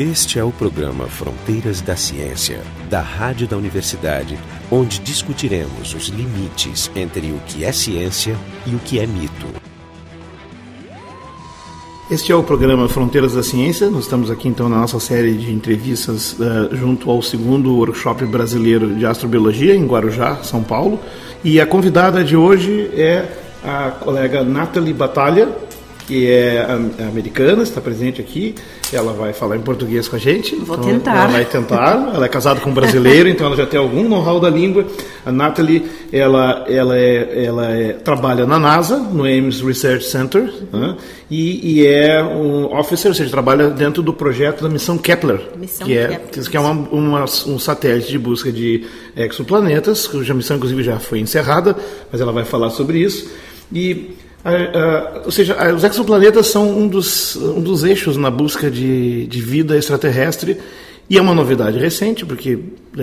Este é o programa Fronteiras da Ciência, da Rádio da Universidade, onde discutiremos os limites entre o que é ciência e o que é mito. Este é o programa Fronteiras da Ciência. Nós estamos aqui então na nossa série de entrevistas uh, junto ao segundo workshop brasileiro de astrobiologia em Guarujá, São Paulo. E a convidada de hoje é a colega Nathalie Batalha, que é americana, está presente aqui. Ela vai falar em português com a gente. Vou então tentar. Ela vai tentar. Ela é casada com um brasileiro, então ela já tem algum know-how da língua. A Natalie, ela, ela, é, ela é, trabalha na NASA, no Ames Research Center, né? e, e, é um officer, ou seja, trabalha dentro do projeto da missão Kepler, Missão que é, Kepler. que é uma, uma, um satélite de busca de exoplanetas, cuja missão, inclusive, já foi encerrada, mas ela vai falar sobre isso. E Uh, uh, ou seja, uh, os exoplanetas são um dos, um dos eixos na busca de, de vida extraterrestre e é uma novidade recente, porque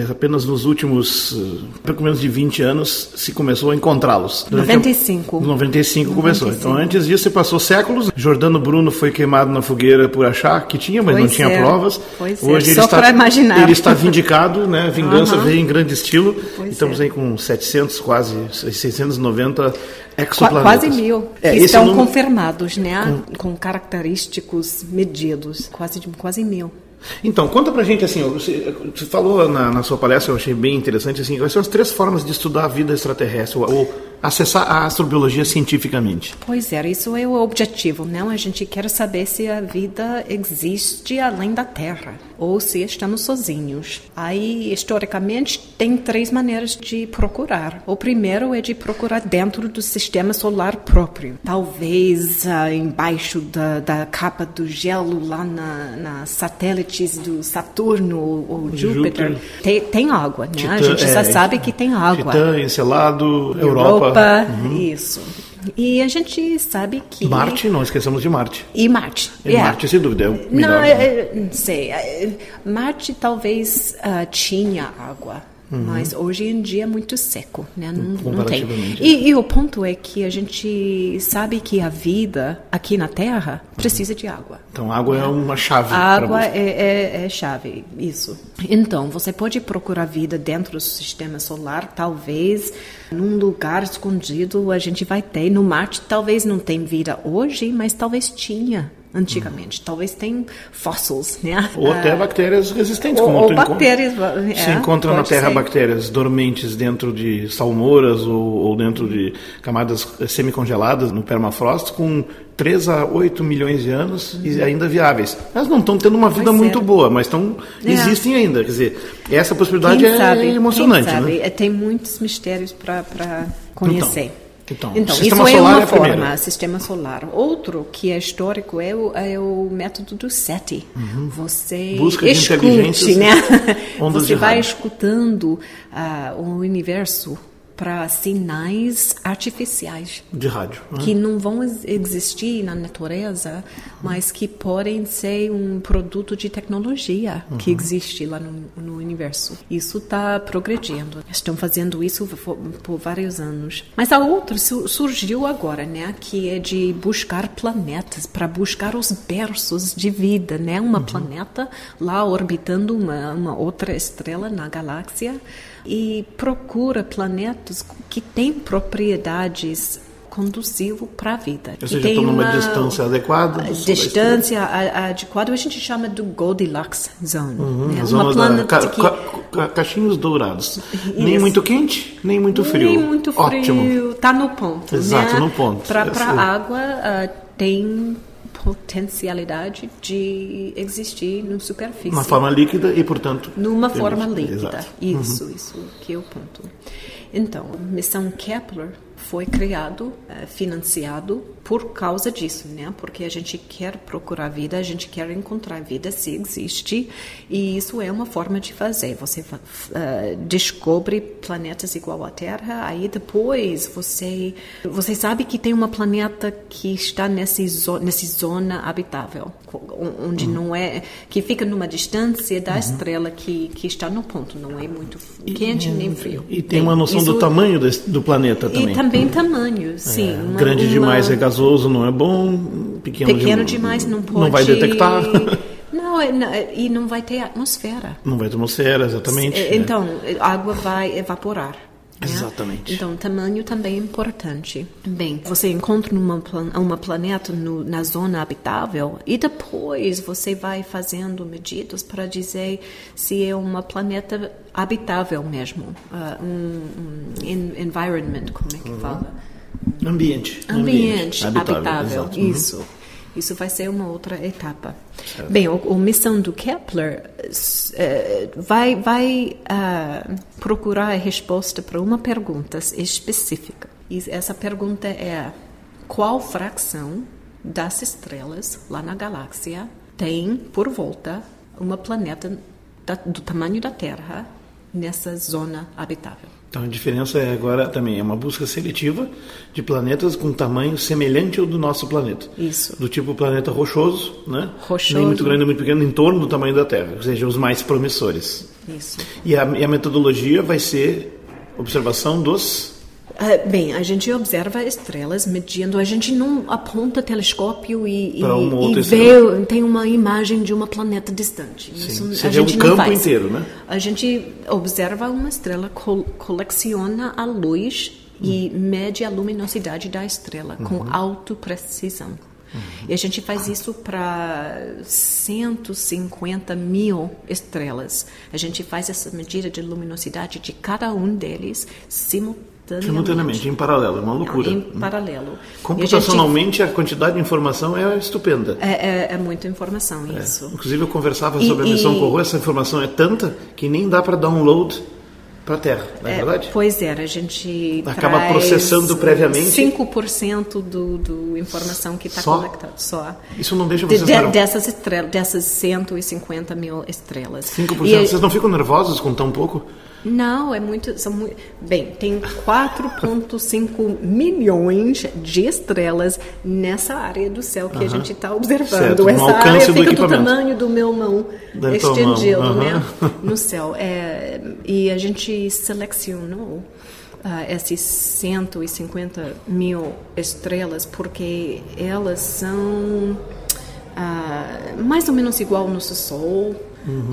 apenas nos últimos pouco menos de 20 anos se começou a encontrá-los. 95. 95 começou. 95. Então antes disso se passou séculos. Jordano Bruno foi queimado na fogueira por achar que tinha, mas Pois não tinha é. provas. Pois é, Hoje ele só está, para imaginar. Ele está vindicado, né? A vingança Aham. veio em grande estilo. Pois Estamos é. aí com 700, quase 690 Qua- exoplanetas. Quase mil. É, estão é número- confirmados, né? Com... característicos medidos. Quase, quase mil. Então, conta pra gente assim, você, você falou na, na sua palestra, eu achei bem interessante, assim, quais são as três formas de estudar a vida extraterrestre ou, ou acessar a astrobiologia cientificamente? Pois é, isso é o objetivo, não? A gente quer saber se a vida existe além da Terra ou se estamos sozinhos. Aí, historicamente, tem três maneiras de procurar. O primeiro é de procurar dentro do sistema solar próprio, talvez ah, embaixo da, da capa do gelo lá na, nas satélites do Saturno ou, Júpiter. Júpiter. Tem, tem água, né? a Titã, gente já é, sabe que tem água. Titã, Encelado, Europa, Europa, isso. E a gente sabe que. Marte, não esqueçamos de Marte. E Marte. E yeah. Marte, sem dúvida, é Não, melhor. é- é- não sei. é- Marte talvez ah, tinha água. Mas hoje em dia é muito seco, né? Não, não tem. E, e o ponto é que a gente sabe que a vida aqui na Terra precisa de água. Então, água é uma chave. A água é, é, é chave, isso. Então, você pode procurar vida dentro do sistema solar, talvez num lugar escondido a gente vai ter. No Marte, talvez não tem vida hoje, mas talvez tinha antigamente. Talvez tem fósseis, né? Ou até Ah, bactérias resistentes, ou- como ou tu encontra- bactérias, Se é, encontra na Terra ser. bactérias dormentes dentro de salmouras ou, ou dentro de camadas semicongeladas no permafrost com 3 a 8 milhões de anos e ainda viáveis. Elas não estão tendo uma vida é. muito boa, mas estão, É. existem ainda. Quer dizer, essa possibilidade é sabe, emocionante. Né? É, Tem muitos mistérios para conhecer. então, Então, sistema isso é uma é forma, sistema solar. Outro que é histórico é o, é o método do SETI. Você Uhum. Busca de escute, né? Você vai rádio. escutando ah, o universo para sinais artificiais De rádio. né? que não vão ex- existir na natureza, mas que podem ser um produto de tecnologia que existe lá no, no universo. Isso está progredindo. Estão fazendo isso por vários anos. Mas a outra su- surgiu agora, né? Que é de buscar planetas para buscar os berços de vida, né? Uma planeta lá orbitando uma, uma outra estrela na galáxia e procura planetas que têm propriedades conduzivas para a vida. Ou seja, numa uma- distância adequada. distância a- adequada, a gente chama do Goldilocks Zone. né? A zona Uma planeta que ca- ca- cachinhos dourados. Nem Isso. muito quente, nem muito frio. nem muito frio, Ótimo. tá no ponto. Exato, né? no ponto. Para a água ah, tem potencialidade de existir na superfície. Uma forma líquida e, portanto. Numa temos- forma líquida. Exato. Uhum. Isso, isso que é o ponto. Então, a missão Kepler foi criado, eh, financiado por causa disso, né? Porque a gente quer procurar vida, a gente quer encontrar vida se existe, e isso é uma forma de fazer. Você eh, descobre planetas igual à Terra, aí depois você você sabe que tem uma planeta que está nesse nessa zona habitável, co- Uhum. onde não é que fica numa distância da estrela que que está no ponto, não é muito quente nem frio. E tem uma noção do Isso- tamanho desse- do planeta também. e também tamanho, sim. É, uma- grande uma- demais é gasoso, não é bom. Pequeno, pequeno de- demais não pode. Não vai detectar. Não, é- é- e não vai ter atmosfera. Não vai ter atmosfera, exatamente. É, né? Então, a água vai evaporar. Né? Exatamente. Então, tamanho também é importante. Bem, você encontra uma, uma planeta no- na zona habitável e depois você vai fazendo medidas para dizer se é uma planeta habitável mesmo, ah, um, um en- environment, como é que Uhum. fala? Ambiente. Ambiente, habitável, exato. Uhum. Isso. Vai ser uma outra etapa. Bem, o- a missão do Kepler eh, vai, vai ah, procurar a resposta para uma pergunta específica. E essa pergunta é: qual fração das estrelas lá na galáxia tem por volta uma planeta da- do tamanho da Terra nessa zona habitável? Então a diferença é agora também é uma busca seletiva de planetas com tamanho semelhante ao do nosso planeta. Isso. Do tipo planeta rochoso, né? Rochoso. Nem muito grande, nem muito pequeno, em torno do tamanho da Terra, ou seja, os mais promissores. Isso. E a, e a metodologia vai ser observação dos Ah, bem, a gente observa estrelas medindo, a gente não aponta telescópio e, e, outra e vê, tem uma imagem de uma planeta distante. Isso Você a vê gente não campo faz. inteiro, né? A gente observa uma estrela, col coleciona a luz e mede a luminosidade da estrela Uhum. com alta precisão. E a gente faz isso para 150 mil estrelas. A gente faz essa medida de luminosidade de cada um deles simultaneamente. simultaneamente, em paralelo. É uma loucura. Em paralelo. E a gente- Computacionalmente, a, quantidade de informação é estupenda. É, é, é muita informação isso. Inclusive, eu conversava E- sobre a missão e- Corro, essa informação é tanta que nem dá para download para a Terra, não é, É, verdade? Pois é, a gente Acaba processando previamente. 5% do, do informação que está conectada só. Isso não deixa De- vocês... de- nervo- dessas estrelas, dessas 150 mil estrelas. 5%. E- Vocês não ficam nervosos com tão pouco? Não, é muito, são muito. Bem, tem 4,5 milhões de estrelas nessa área do céu que a gente está observando. Certo, Essa área do fica do equipamento. tamanho do meu mão Da tua mão, estendido, aham. né? No céu. É, e a gente selecionou ah, esses 150 mil estrelas porque elas são ah, mais ou menos igual ao nosso Sol.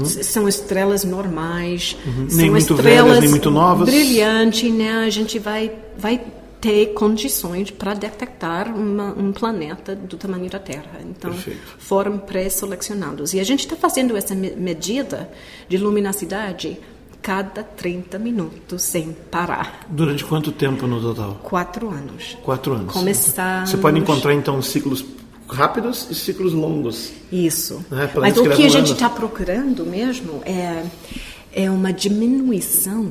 S- São estrelas normais, são Uhum. Nem muito velhas, estrelas nem muito novas. brilhantes, né? A gente vai, vai ter condições para detectar uma, um planeta do tamanho da Terra. Então, Perfeito. foram pré-selecionados. E a gente está fazendo essa me- medida de luminosidade cada 30 minutos, sem parar. Durante quanto tempo no total? Quatro anos. Quatro anos. Começamos- Você pode encontrar, então, ciclos rápidos e ciclos longos. Isso. É, planetas Mas o que a gente está procurando mesmo é, é uma diminuição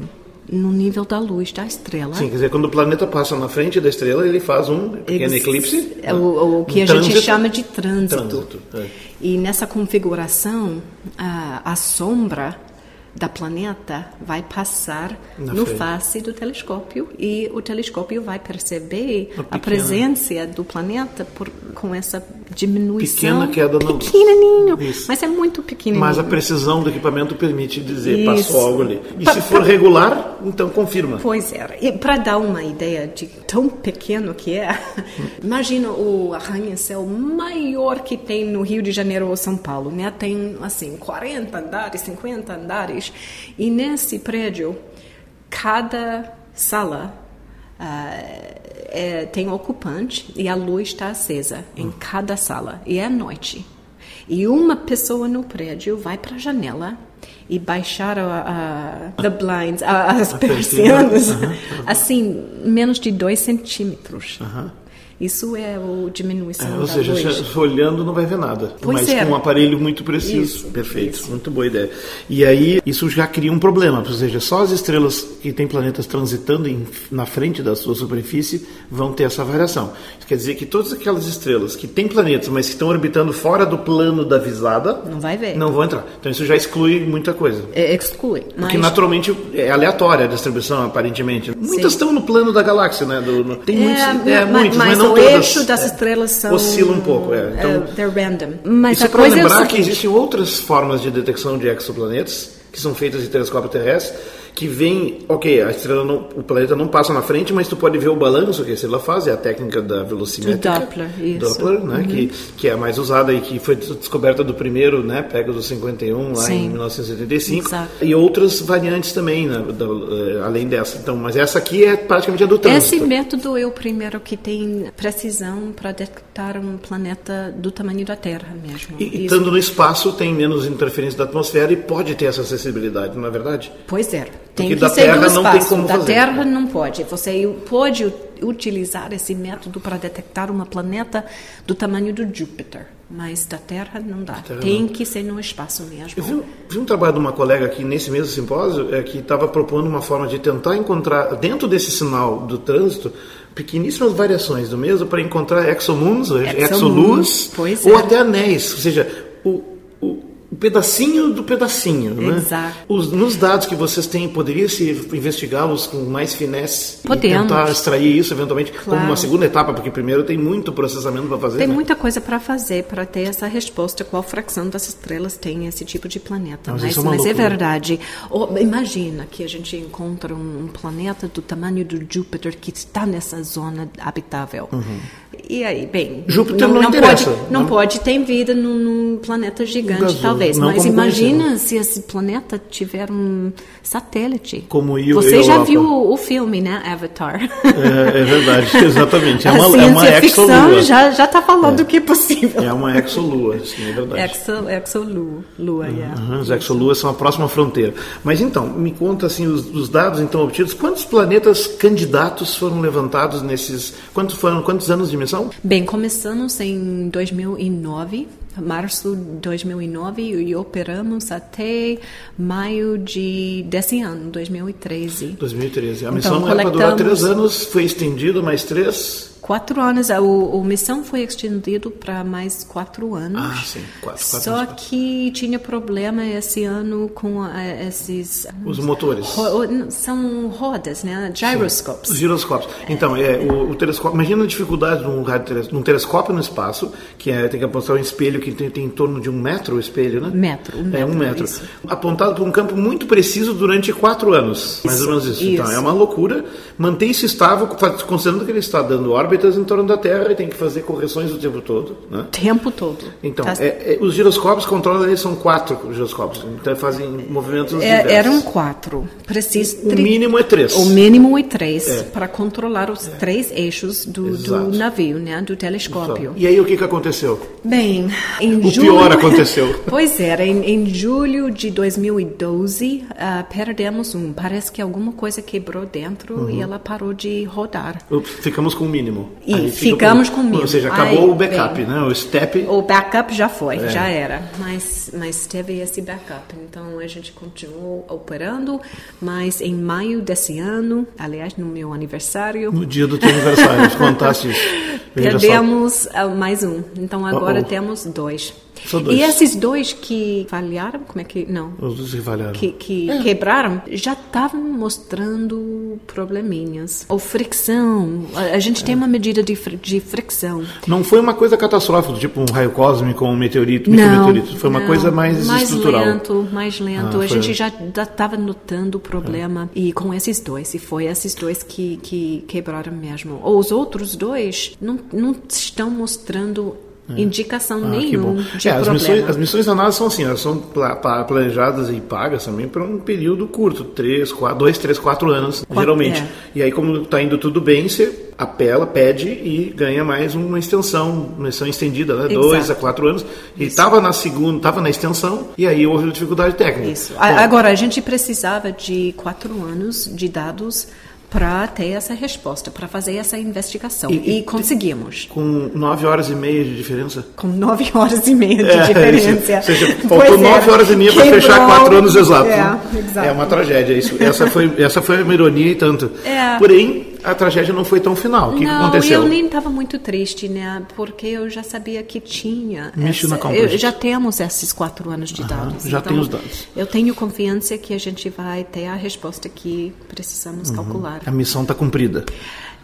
no nível da luz da estrela. Sim, quer dizer, quando o planeta passa na frente da estrela, ele faz um pequeno Ex- eclipse. É o, o que Um a gente trânsito. chama de trânsito. Trânsito, é. E nessa configuração, a, a sombra da planeta vai passar Na no frente. face do telescópio e o telescópio vai perceber a presença do planeta por, com essa diminuição Pequena queda na luz. pequenininho, Isso. mas é muito pequenininho. Mas a precisão do equipamento permite dizer, Isso. passou algo ali. E Pa- se for regular, então confirma. Pois é. E para dar uma ideia de tão pequeno que é, imagina o arranha-céu maior que tem no Rio de Janeiro ou São Paulo, né? Tem assim 40 andares, 50 andares, e nesse prédio cada sala ah, é, tem ocupante e a luz está acesa em cada sala e é noite. E uma pessoa no prédio vai para a janela e baixar a, a- the blinds, a- as persiana. persianas, assim, menos de dois centímetros. Isso é a diminuição É, ou seja, luz. olhando não vai ver nada. Pois mas é. com um aparelho muito preciso. Isso, Perfeito, isso. muito boa ideia. E aí, isso já cria um problema, ou seja, só as estrelas que têm planetas transitando em- na frente da sua superfície vão ter essa variação. Isso quer dizer que todas aquelas estrelas que têm planetas, mas que estão orbitando fora do plano da visada, Não vai ver. não vão entrar. Então isso já exclui muita coisa. É, exclui. Porque Mas naturalmente é aleatória a distribuição, aparentemente. Muitas estão no plano da galáxia, né? Do- no- tem É, muitos, ma- é, muitos, mas, mas não o todas. eixo das É, estrelas são Oscila um pouco, é. Então, é, they're random. Mas isso a é para coisa é lembrar que existem outras formas de detecção de exoplanetas, que são feitas de telescópio terrestre, que vem, ok, a estrela não, o planeta não passa na frente, mas tu pode ver o balanço que a estrela faz, é a técnica da velocimétrica. Doppler, isso. Doppler, né, uhum. que, que é a mais usada e que foi descoberta do primeiro, né, Pegasus 51 lá Sim. em 1975. Exato. E outras variantes também, né, da, uh, além dessa. Então, mas essa aqui é praticamente a do trânsito. Esse método é o primeiro que tem precisão para detectar um planeta do tamanho da Terra mesmo. E, estando no espaço tem menos interferência da atmosfera e pode ter essa acessibilidade, não é verdade? Pois é. Tem Porque que da ser Terra não tem como da fazer. Da Terra não pode. Você pode utilizar esse método para detectar um planeta do tamanho do Júpiter, mas da Terra não dá. Terra tem não. que ser no espaço mesmo. Eu vi, vi, um trabalho de uma colega aqui nesse mesmo simpósio é, que estava propondo uma forma de tentar encontrar, dentro desse sinal do trânsito, pequeníssimas variações do mesmo para encontrar exomoons, exoluas, ou é. até anéis. Ou seja, o, um pedacinho do pedacinho, né? Exato. Os, nos dados que vocês têm, poderia se investigá-los com mais finesse Podemos. e tentar extrair isso eventualmente claro. como uma segunda etapa, porque primeiro tem muito processamento para fazer. Tem né? muita coisa para fazer para ter essa resposta qual fração das estrelas tem esse tipo de planeta. Mas, mas, é, mas é, verdade. Oh, imagina que a gente encontra um planeta do tamanho do Júpiter que está nessa zona habitável. Uhum. E aí, bem, Júpiter não, não, não pode, não, não, pode ter vida num, num planeta gigante, talvez. Mas imagina se esse planeta tiver um satélite. Como eu, Você já Europa. viu o, o, filme, né, Avatar? É, é verdade, exatamente. É uma, a é uma ficção já já está falando é. que é possível. É uma exolua, sim, é verdade. Exo, exolua, lua, uhum, yeah. As exoluas são a próxima fronteira. Mas então, me conta assim os, os dados então obtidos. Quantos planetas candidatos foram levantados nesses? Quantos foram? Quantos anos de Bem, começamos em 2009 março de 2009 e operamos até maio de desse ano, 2013. 2013. A missão então, era para durar três anos, foi estendido mais três? Quatro anos. A, a missão foi estendido para mais quatro anos. Ah, sim. Quatro, quatro Só anos. que tinha problema esse ano com uh, esses... Os motores. Ro, são rodas, né? Gyroscopes. Sim, os giroscópios. Então, é, o, o, telescópio... Imagina a dificuldade num, num telescópio no espaço, que é, tem que apontar um espelho que tem, tem em torno de um metro o espelho, né? Metro. Um metro é, um metro. Isso. Apontado por um campo muito preciso durante quatro anos. Mais ou menos isso. isso. Então, é uma loucura. Manter isso estável, considerando que ele está dando órbita órbitas em torno da Terra e tem que fazer correções o tempo todo. Né? Tempo todo. Então, tá. é, é, os giroscópios controlam eles são quatro giroscópios, então fazem movimentos é, Eram quatro. Preciso o mínimo é três. O mínimo é três é. para controlar os três eixos do, do, navio, né, do telescópio. Então, e aí o que, que aconteceu? Bem, em o julho, pior aconteceu. pois era, em, em julho de 2012 uh, ah, perdemos um. Parece que alguma coisa quebrou dentro uhum. e ela parou de rodar. Ficamos com o mínimo. E ficamos com, com Ou seja, acabou o backup, bem, né? O step. O backup já foi, é. já era. Mas, mas teve esse backup. Então a gente continuou operando, mas em maio desse ano, aliás, no meu aniversário. No dia do teu aniversário, contasse isso. Perdemos ah, mais um. Então agora -oh. temos dois. E esses dois que falharam, como é que. Não. Os dois que falharam. Que, que é. quebraram, já estavam mostrando probleminhas. Ou fricção. A, gente é. tem uma medida de, de fricção. Não foi uma coisa catastrófica, tipo um raio cósmico ou um meteorito, não, meteorito. Foi uma não. coisa mais, mais estrutural. Lento, mais lento. Ah, a gente já estava notando o problema. É. E com esses dois. E foi esses dois que, que quebraram mesmo. Os outros dois não, não estão mostrando é. indicação ah, nenhuma é, as missões, as missões da NASA são assim, elas são planejadas e pagas também para um período curto, três, quatro, dois, três, quatro anos, geralmente. É. E aí, como está indo tudo bem, você apela, pede e ganha mais uma extensão, uma extensão estendida, né? dois a quatro anos. E estava na segunda, estava na extensão, e aí houve dificuldade técnica. Isso. Bom, Agora, a gente precisava de quatro anos de dados para ter essa resposta, para fazer essa investigação. E, e, conseguimos. Com nove horas e meia de diferença? Com nove horas e meia de é, diferença. Ou seja, faltou nove horas e meia para fechar quatro anos exatos. É, é uma tragédia isso. Essa foi, essa foi uma ironia e tanto. É. Porém, a tragédia não foi tão final. O que, não, que aconteceu? eu nem estava muito triste, né? Porque eu já sabia que tinha. Essa, na eu, já temos esses quatro anos de dados. Já então, tem os dados. Eu tenho confiança que a gente vai ter a resposta que precisamos uhum. calcular. A missão está cumprida.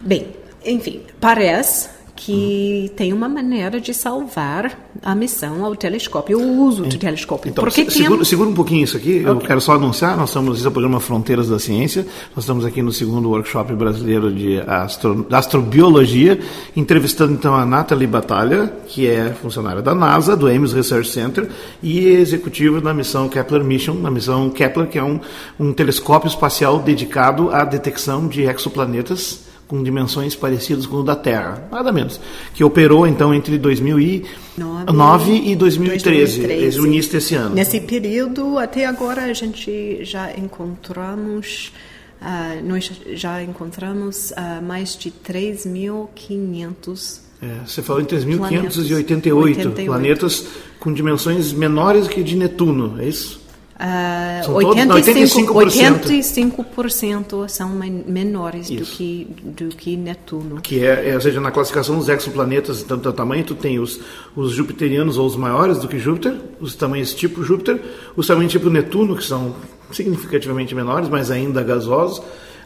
Bem, enfim, parece que tem uma maneira de salvar a missão ao telescópio, o uso do telescópio. Então, Porque segura, tem... segura um pouquinho isso aqui, okay. eu quero só anunciar, nós estamos no programa Fronteiras da Ciência, nós estamos aqui no segundo workshop brasileiro de astro, astrobiologia, entrevistando então a Nathalie Batalha, que é funcionária da NASA, do Ames Research Center, e executiva da missão Kepler Mission, na missão Kepler, que é um, um telescópio espacial dedicado à detecção de exoplanetas com dimensões parecidas com o da Terra, nada menos, que operou então entre 2009 e 2013, 2013. o início desse ano. Nesse período, até agora a gente já encontramos uh, nós já encontramos uh, mais de 3.500 é, você falou em 3.588 planetas com dimensões menores que de Netuno, é isso? Uh, são 85, todos, 85%. 85% são menores do que, do que Netuno. Que é, é, ou seja, na classificação dos exoplanetas, tanto do tamanho, tu tem os, os jupiterianos ou os maiores do que Júpiter, os tamanhos tipo Júpiter, os tamanhos tipo Netuno, que são significativamente menores, mas ainda gasosos,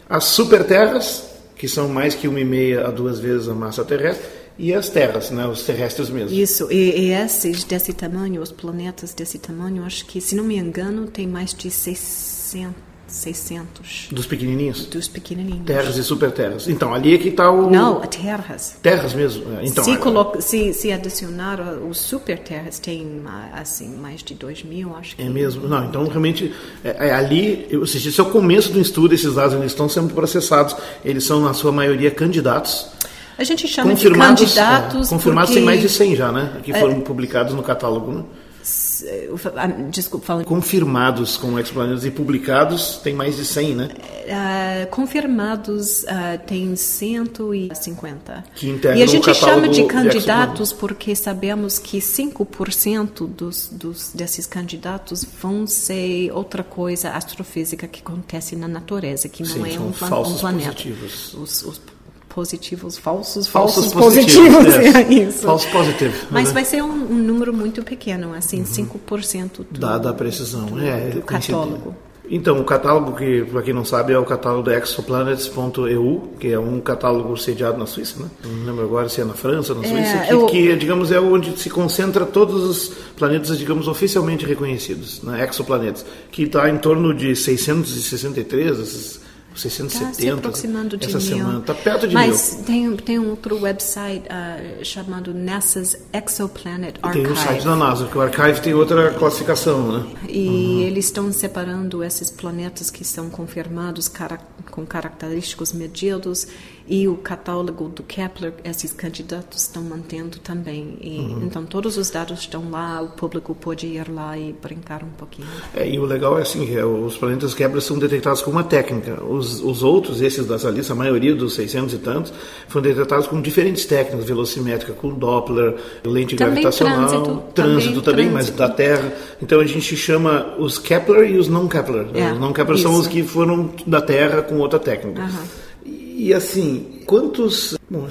as superterras, que são mais que uma e meia a duas vezes a massa terrestre, e as terras, né, os terrestres mesmo. Isso, e, e, esses desse tamanho, os planetas desse tamanho, acho que, se não me engano, tem mais de 600. 600. Dos pequenininhos? Dos pequenininhos. Terras e superterras. Então, ali é que está o... Não, terras. Terras mesmo. É, então, se, é... coloca, se, se adicionar os superterras, tem assim, mais de 2 mil, acho que... É mesmo? Não, então realmente, é, é ali, eu assisti, esse é o começo do estudo, esses dados eles estão sendo processados, eles são, na sua maioria, candidatos a gente chama de candidatos. É, confirmados porque... tem mais de 100 já, né? Que foram é, publicados no catálogo, né? Ah, desculpa, fala. Confirmados com exoplanetas e publicados tem mais de 100, né? Uh, confirmados uh, tem 150. Que e a gente chama de candidatos de porque sabemos que 5% dos, dos, desses candidatos vão ser outra coisa astrofísica que acontece na natureza, que não Sim, é um, plan um planeta. Positivos. Os, os positivos, falsos, falsos, falsos positivos. positivos. É. isso. Falso positivo. Mas vai ser um, um, número muito pequeno, assim, uhum. 5% do, da, da precisão. Do, é, do catálogo. Então, o catálogo, que para quem não sabe, é o catálogo do exoplanets.eu, que é um catálogo sediado na Suíça, né? Não lembro agora se é na França, na Suíça, é, que, eu... que, digamos, é onde se concentra todos os planetas, digamos, oficialmente reconhecidos, né? exoplanetas, que está em torno de 663, esses 670. Está se aproximando de essa mil. semana. Está perto de Mas mil. tem, tem um outro website uh, chamado NASA's Exoplanet Archive. Tem o site da NASA, que o Archive tem outra classificação, né? E uhum. eles estão separando esses planetas que são confirmados cara, com característicos medidos e o catálogo do Kepler, esses candidatos estão mantendo também. E, uhum. Então, todos os dados estão lá, o público pode ir lá e brincar um pouquinho. É, e o legal é assim, é, os planetas Kepler são detectados com uma técnica. Os, os outros, esses dessa lista, a maioria dos 600 e tantos, foram detectados com diferentes técnicas, velocimétrica, com Doppler, lente também gravitacional, trânsito, trânsito também, também mas da Terra. Então, a gente chama os Kepler e os não Kepler. É, os não Kepler isso. são os que foram da Terra com outra técnica. Uhum. E assim, quantos. Bom,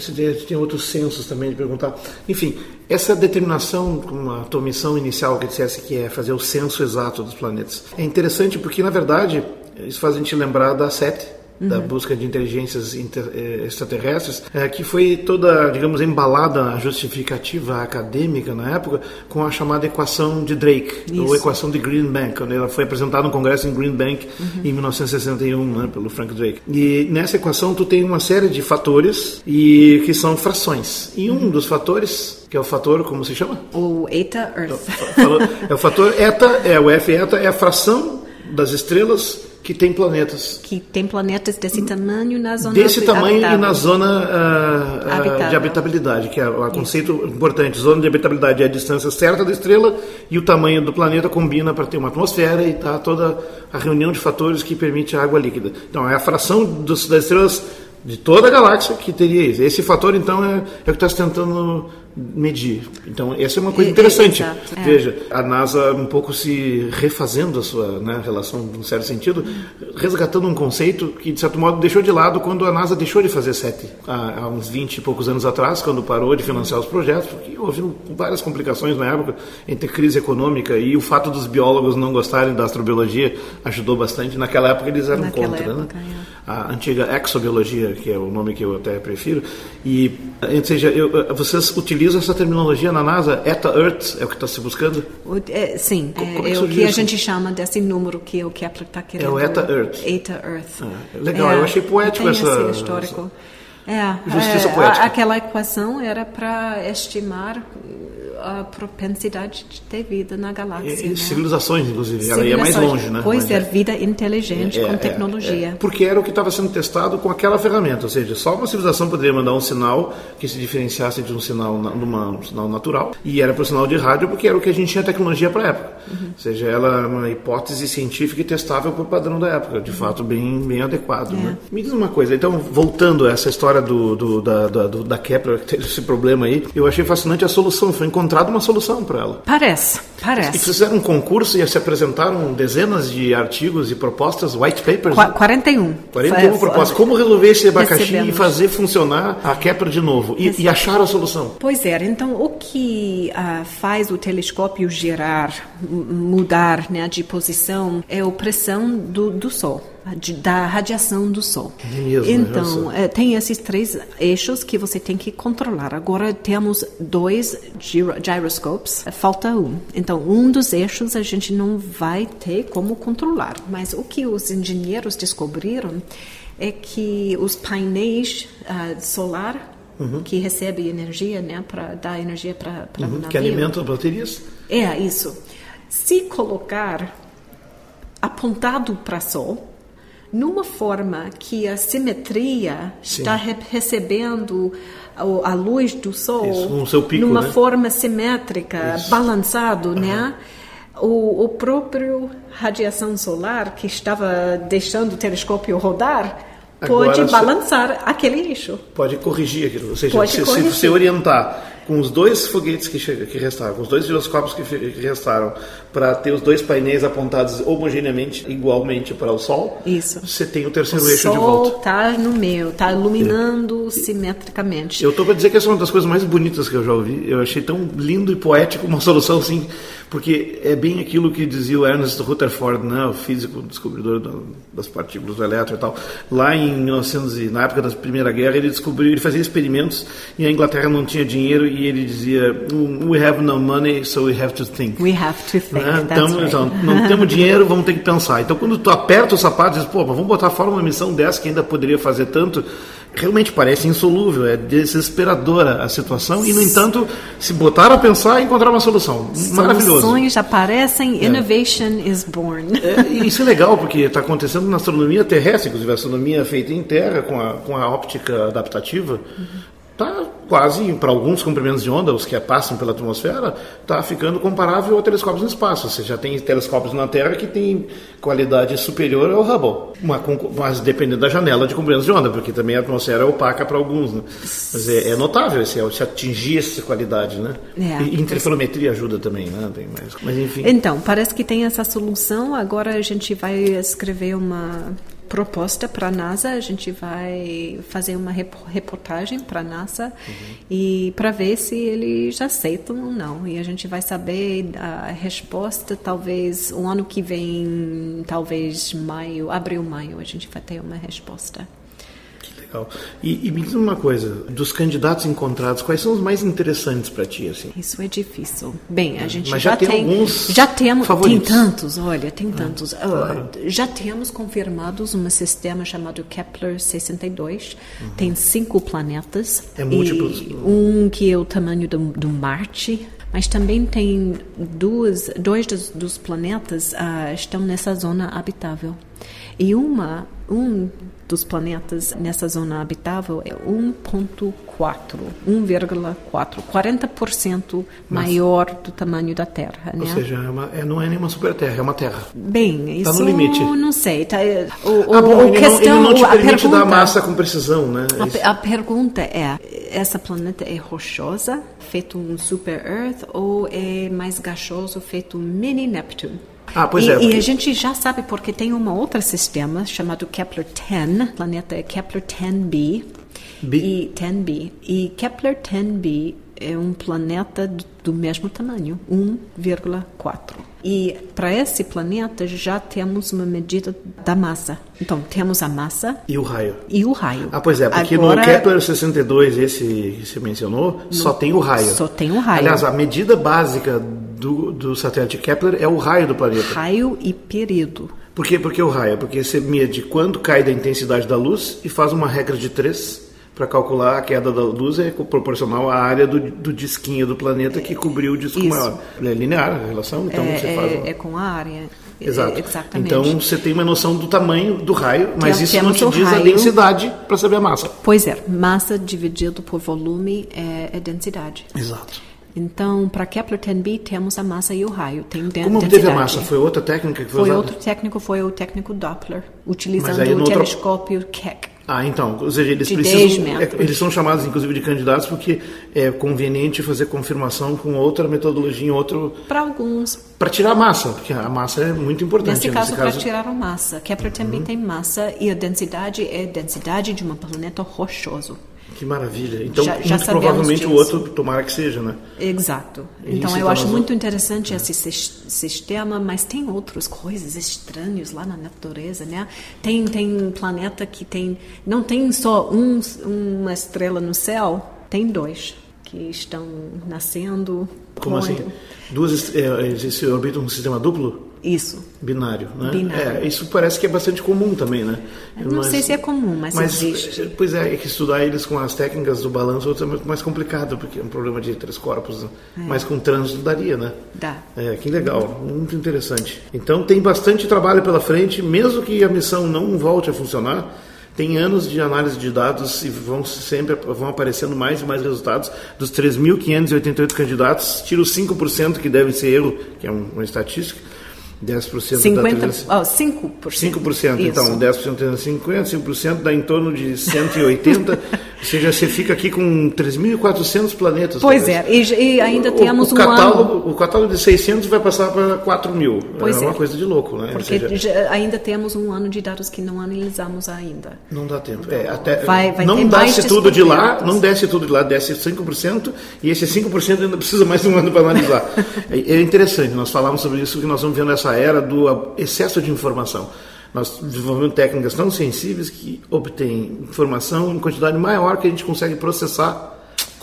tem outros censos também de perguntar. Enfim, essa determinação, com a tua missão inicial que dissesse que é fazer o censo exato dos planetas, é interessante porque, na verdade, isso faz a gente lembrar da SETI, uhum. da busca de inteligências inter, eh, extraterrestres, é, que foi toda, digamos, embalada a justificativa acadêmica na época com a chamada equação de Drake, Isso. ou equação de Green Bank, quando ela foi apresentada no Congresso em Green Bank uhum. em 1961, né, pelo Frank Drake. E nessa equação tu tem uma série de fatores e que são frações. E um uhum. dos fatores que é o fator, como se chama? O eta Earth. É o fator eta, é o F eta, é a fração das estrelas que tem planetas. Que tem planetas desse tamanho na zona Desse tamanho habitável. e na zona uh, uh, de habitabilidade, que é o conceito Isso. importante. Zona de habitabilidade é a distância certa da estrela e o tamanho do planeta combina para ter uma atmosfera e tá toda a reunião de fatores que permite a água líquida. Então, é a fração dos, das estrelas de toda a galáxia que teria isso. Esse fator, então, é, é o que está se tentando medir. Então, essa é uma coisa interessante. Exato, é. Veja, a NASA um pouco se refazendo a sua né, relação, num certo sentido, resgatando um conceito que, de certo modo, deixou de lado quando a NASA deixou de fazer SETI, há, há uns 20 e poucos anos atrás, quando parou de financiar os projetos, porque houve várias complicações na época, entre crise econômica e o fato dos biólogos não gostarem da astrobiologia ajudou bastante. Naquela época eles eram Naquela contra, época, né? é. A antiga exobiologia, que é o nome que eu até prefiro. E, ou seja, eu, vocês utilizam essa terminologia na NASA, ETA Earth, é o que está se buscando? O- é, sim, Como é, é é o que a isso? gente chama desse número que o Kepler está querendo. É o Eta Earth. Eta Earth. Ah, legal, eu achei poético essa- esse histórico. É, Justiça é, poética. a- aquela equação era para estimar a propensidade de ter vida na galáxia. E, né? civilizações, inclusive. Ela ia mais Civilizações. longe, né? Pois Mas é, vida inteligente É, com é, tecnologia. é. porque era o que estava sendo testado com aquela ferramenta, ou seja, só uma civilização poderia mandar um sinal que se diferenciasse de um sinal, na- numa, um sinal natural, e era para o sinal de rádio porque era o que a gente tinha tecnologia para a época. Uhum. Ou seja, ela era uma hipótese científica e testável para o padrão da época, Uhum. de fato bem, bem adequado. É. Né? Me diz uma coisa, então, voltando a essa história do, do- da, da, do- da Kepler, que teve esse problema aí, eu achei fascinante a solução, foi encontrada uma solução para ela. Parece, E parece. fizeram um concurso e se apresentaram dezenas de artigos e propostas, white papers. Qua- 41. 41 Foi- propostas. Como resolver esse abacaxi e Recebemos. fazer funcionar a Kepler de novo? E, e acharam a solução. Pois é, então o que ah, faz o telescópio girar, mudar né, de posição é a pressão do, do Sol, da radiação do Sol. É mesmo, então, olha eh, tem esses três eixos que você tem que controlar. Agora temos dois gyro, gyroscopes, falta um. Então, um dos eixos a gente não vai ter como controlar. Mas o que os engenheiros descobriram é que os painéis ah, solar que recebe energia, né, para dar energia para navio. Uhum. Que alimenta as baterias. É isso. Se colocar apontado para o Sol, numa forma que a simetria Sim. está re- recebendo a, a luz do Sol Isso, pico, numa né? forma simétrica, balançado, né? O, o próprio radiação solar que estava deixando o telescópio rodar Agora pode balançar aquele eixo. Pode corrigir aquilo. Ou seja, Pode se, se corrigir. você orientar com os dois foguetes que, che- que restaram, com os dois giroscópios que, que restaram, para ter os dois painéis apontados homogeneamente, igualmente para o Sol, Isso. você tem o terceiro O eixo de Sol volta. está no meio, está iluminando simetricamente. Eu estou para dizer que essa é uma das coisas mais bonitas que eu já ouvi. Eu achei tão lindo e poético uma solução assim, porque é bem aquilo que dizia o Ernest Rutherford, né, o físico descobridor do- das partículas do elétron e tal. Lá em 1900, e- na época da Primeira Guerra, ele descobriu, ele fazia experimentos e a Inglaterra não tinha dinheiro e ele dizia: "We have no money, so we have to think." We have to think. Né? Então, right. então, não temos dinheiro, vamos ter que pensar. Então, quando tu aperta o sapato diz, pô, mas vamos botar fora uma missão dessa que ainda poderia fazer tanto, realmente parece insolúvel, é desesperadora a situação. E, no entanto, se botar a pensar, encontrar uma solução. Maravilhoso. Soluções aparecem, innovation is born. É, isso é legal, porque está acontecendo na astronomia terrestre, inclusive a astronomia feita em terra, com a, com a óptica adaptativa. Está quase, para alguns comprimentos de onda, os que passam pela atmosfera, está ficando comparável a telescópios no espaço. Você já tem telescópios na Terra que tem qualidade superior ao Hubble, Uma mas dependendo da janela de comprimentos de onda, porque também a atmosfera é opaca para alguns. Né? Mas é, é notável esse, se atingir essa qualidade. Né? É. E interferometria ajuda também, né? Tem mais, mas enfim. Então, parece que tem essa solução. Agora a gente vai escrever uma proposta para a NASA, a gente vai fazer uma rep- reportagem para a NASA e para ver se eles aceitam ou não. E a gente vai saber a resposta talvez o ano que vem, talvez maio, abril, maio, a gente vai ter uma resposta. Legal. E, e me diz uma coisa, dos candidatos encontrados, quais são os mais interessantes para ti, assim? Isso é difícil. Bem, a gente Mas já tem tem alguns já temos tem tantos, olha, tem tantos. Ah, claro. já temos confirmados um sistema chamado Kepler 62. Tem cinco planetas. É múltiplos. Um que é o tamanho do, do Marte. Mas também tem duas, dois dos, dos planetas ah, estão nessa zona habitável. E uma, um dos planetas nessa zona habitável é 1.4, 1,4, 40% maior do tamanho da Terra, Ou né? seja, é uma- é- não é nenhuma super terra, é uma terra. Bem, isso Tá no limite. não sei. Tá, o, o, Ah, bom, o ele, questão, não, ele não te a permite pergunta, dar massa com precisão, né? a, a pergunta é, essa planeta é rochosa, feito um super Earth, ou é mais gasoso, feito um mini Neptune. Ah, pois e, é. E porque- a gente já sabe porque tem um outro sistema chamado Kepler-10, o planeta é Kepler-10b. B. E 10b. E Kepler-10b é um planeta do, mesmo tamanho, 1,4. E para esse planeta já temos uma medida da massa. Então, temos a massa E o raio? e o raio. Ah, pois é, porque Agora, no Kepler 62, esse que você mencionou, só tem o raio. só tem o raio. Aliás, a medida básica do, do satélite Kepler é o raio do planeta. raio e período. Por quê? Porque o raio? Porque você mede quando cai da intensidade da luz e faz uma regra de três para calcular a queda da luz é proporcional à área do, do disquinho do planeta que cobriu o disco Isso. maior. É linear a relação, então é, você é- faz... uma- é com a área. É, Exato. exatamente. Então você tem uma noção do tamanho do raio, mas isso não te diz a raio. densidade para saber a massa. Pois é, massa dividido por volume é, é densidade. Exato. Então, para Kepler 10b, temos a massa e o raio. Tem Como obteve a massa? Foi outra técnica que foi, Foi usada? outro técnico, foi o técnico Doppler, utilizando o telescópio Keck. Ah, então, ou seja, eles De precisam, 10 é, eles são chamados inclusive de candidatos porque é conveniente fazer confirmação com outra metodologia, em outro Para alguns, para tirar a massa, porque a massa é muito importante nesse caso, para tirar a massa. Kepler também tem massa e a densidade é densidade de um planeta rochoso. Que maravilha. Então, Já- já muito provavelmente o disso. outro tomara que seja, né? Exato. Então eu então, acho muito interessante esse sis- sistema, mas tem outras coisas estranhas lá na natureza, né? Tem tem planeta que tem não tem só um, uma estrela no céu, tem dois que estão nascendo. Como assim? voando. Duas est- é, eles se orbitam um sistema duplo? Isso. Binário, né? Binário. É, isso parece que é bastante comum também, né? Eu não sei se é comum, mas existe. Pois é, é que estudar eles com as técnicas do balanço é muito mais complicado, porque é um problema de três corpos, né? mas com trânsito daria, né? Dá. É, que legal, muito interessante. Então tem bastante trabalho pela frente, mesmo que a missão não volte a funcionar, tem anos de análise de dados e vão sempre vão aparecendo mais e mais resultados. Dos 3.588 candidatos, tira os 5% que devem ser erro, que é um- uma estatística, 10% da 50, 300 oh, 5%. 5%, Isso. então 10% é 50, 5% dá em torno de 180, ou seja, você fica aqui com 3.400 planetas. Pois talvez. é, e, e ainda O- temos o um catálogo, ano. O catálogo de 600 vai passar para 4 mil. Pois é uma é. coisa de louco, né? Porque seja, ainda temos um ano de dados que não analisamos ainda. não dá tempo. É, até, Vai- vai não desce tudo de lá, não desce tudo de lá, desce 5%, e esse 5% ainda precisa mais de um ano para analisar. é, é interessante, nós falamos sobre isso, que nós estamos vendo essa era do excesso de informação. Nós desenvolvemos técnicas tão sensíveis que obtêm informação em quantidade maior que a gente consegue processar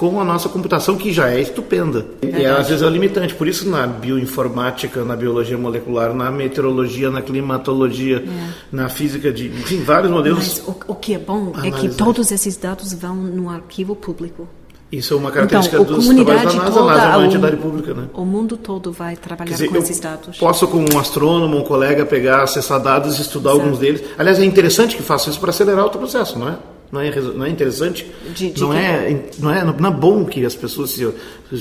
com a nossa computação, que já é estupenda. E às vezes é limitante. Por isso, na bioinformática, na biologia molecular, na meteorologia, na climatologia, na física de. Enfim, vários modelos. Mas o, o que é bom é que Analisar. todos esses dados vão no arquivo público. Isso é uma Então, característica a dos trabalhos da NASA. toda, a NASA é uma o- entidade pública, né? O mundo todo vai trabalhar dizer, com esses dados. posso, como um astrônomo, um colega, pegar, acessar dados e estudar Certo. alguns deles. Aliás, é interessante que faça isso para acelerar o processo, não é? Não é, não é interessante? De- de não, que- é, não, é, não é bom que as pessoas se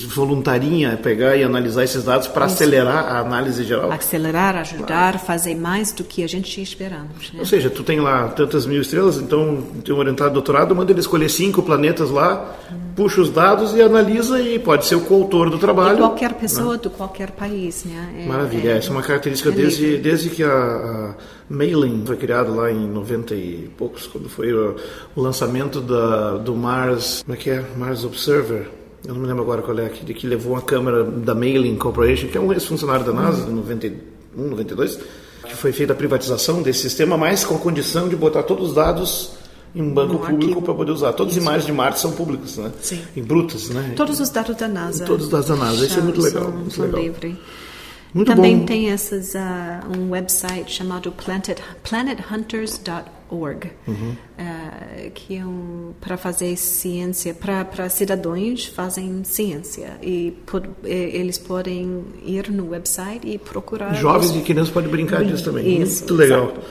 voluntariem a pegar e analisar esses dados para acelerar a análise geral? Acelerar, ajudar, fazer mais do que a gente esperamos. Né? Ou seja, tu tem lá tantas mil estrelas, então tem um orientado doutorado, manda ele escolher cinco planetas lá, puxa os dados e analisa e pode ser o coautor do E trabalho. qualquer pessoa de qualquer país. Né? É- Maravilha, é- essa é uma característica é desde, livre. desde que a, a Mailing foi criado lá em 90 e poucos, quando foi o, o lançamento da, do Mars, como é que é? Mars Observer. Eu não me lembro agora qual é, que, que levou a câmera da Mailing Corporation, que é um ex-funcionário da NASA, em 91, 92, que foi feita a privatização desse sistema, mas com a condição de botar todos os dados em um banco No público para poder usar. Todas as imagens de Marte são públicas, né? Sim. Em brutas, né? Todos os dados da NASA. Todos os dados da NASA, isso é muito legal, muito legal. livre. Muito Também bom. tem essas, ah, um website chamado planet, planethunters.org, Uhum. ah, que é um, para fazer ciência, para cidadãos fazem ciência. E pod- eles podem ir no website e procurar. Jovens os- e crianças podem brincar disso também. Isso, Muito legal. exato.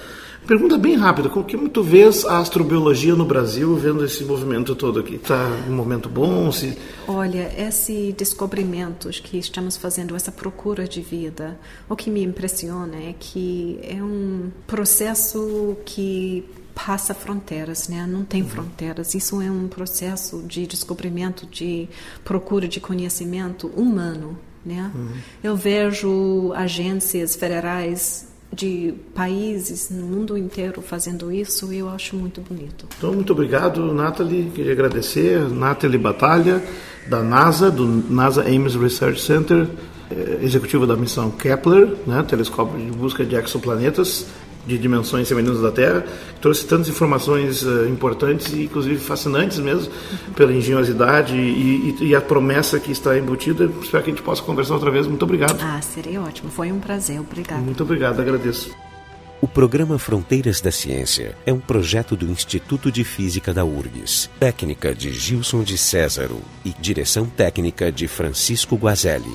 Pergunta bem rápida, como que tu vês a astrobiologia no Brasil vendo esse movimento todo aqui? Está um momento bom? Se... Olha, esse descobrimentos que estamos fazendo, essa procura de vida, o que me impressiona é que é um processo que passa fronteiras, né? Não tem uhum. fronteiras. Isso é um processo de descobrimento, de procura de conhecimento humano, né? Uhum. Eu vejo agências federais de países no mundo inteiro fazendo isso eu acho muito bonito. Então, muito obrigado, Nathalie. Queria agradecer. Nathalie Batalha, da NASA, do NASA Ames Research Center, eh, executivo da missão Kepler, né, telescópio de busca de exoplanetas de dimensões femininas da Terra, trouxe tantas informações uh, importantes e inclusive fascinantes mesmo pela engenhosidade e, e, e, a promessa que está embutida. Espero que a gente possa conversar outra vez. Muito obrigado. Ah, seria ótimo. Foi um prazer. Obrigado. Muito obrigado. Agradeço. O programa Fronteiras da Ciência é um projeto do Instituto de Física da URGS, técnica de Gilson de Césaro e direção técnica de Francisco Guazelli.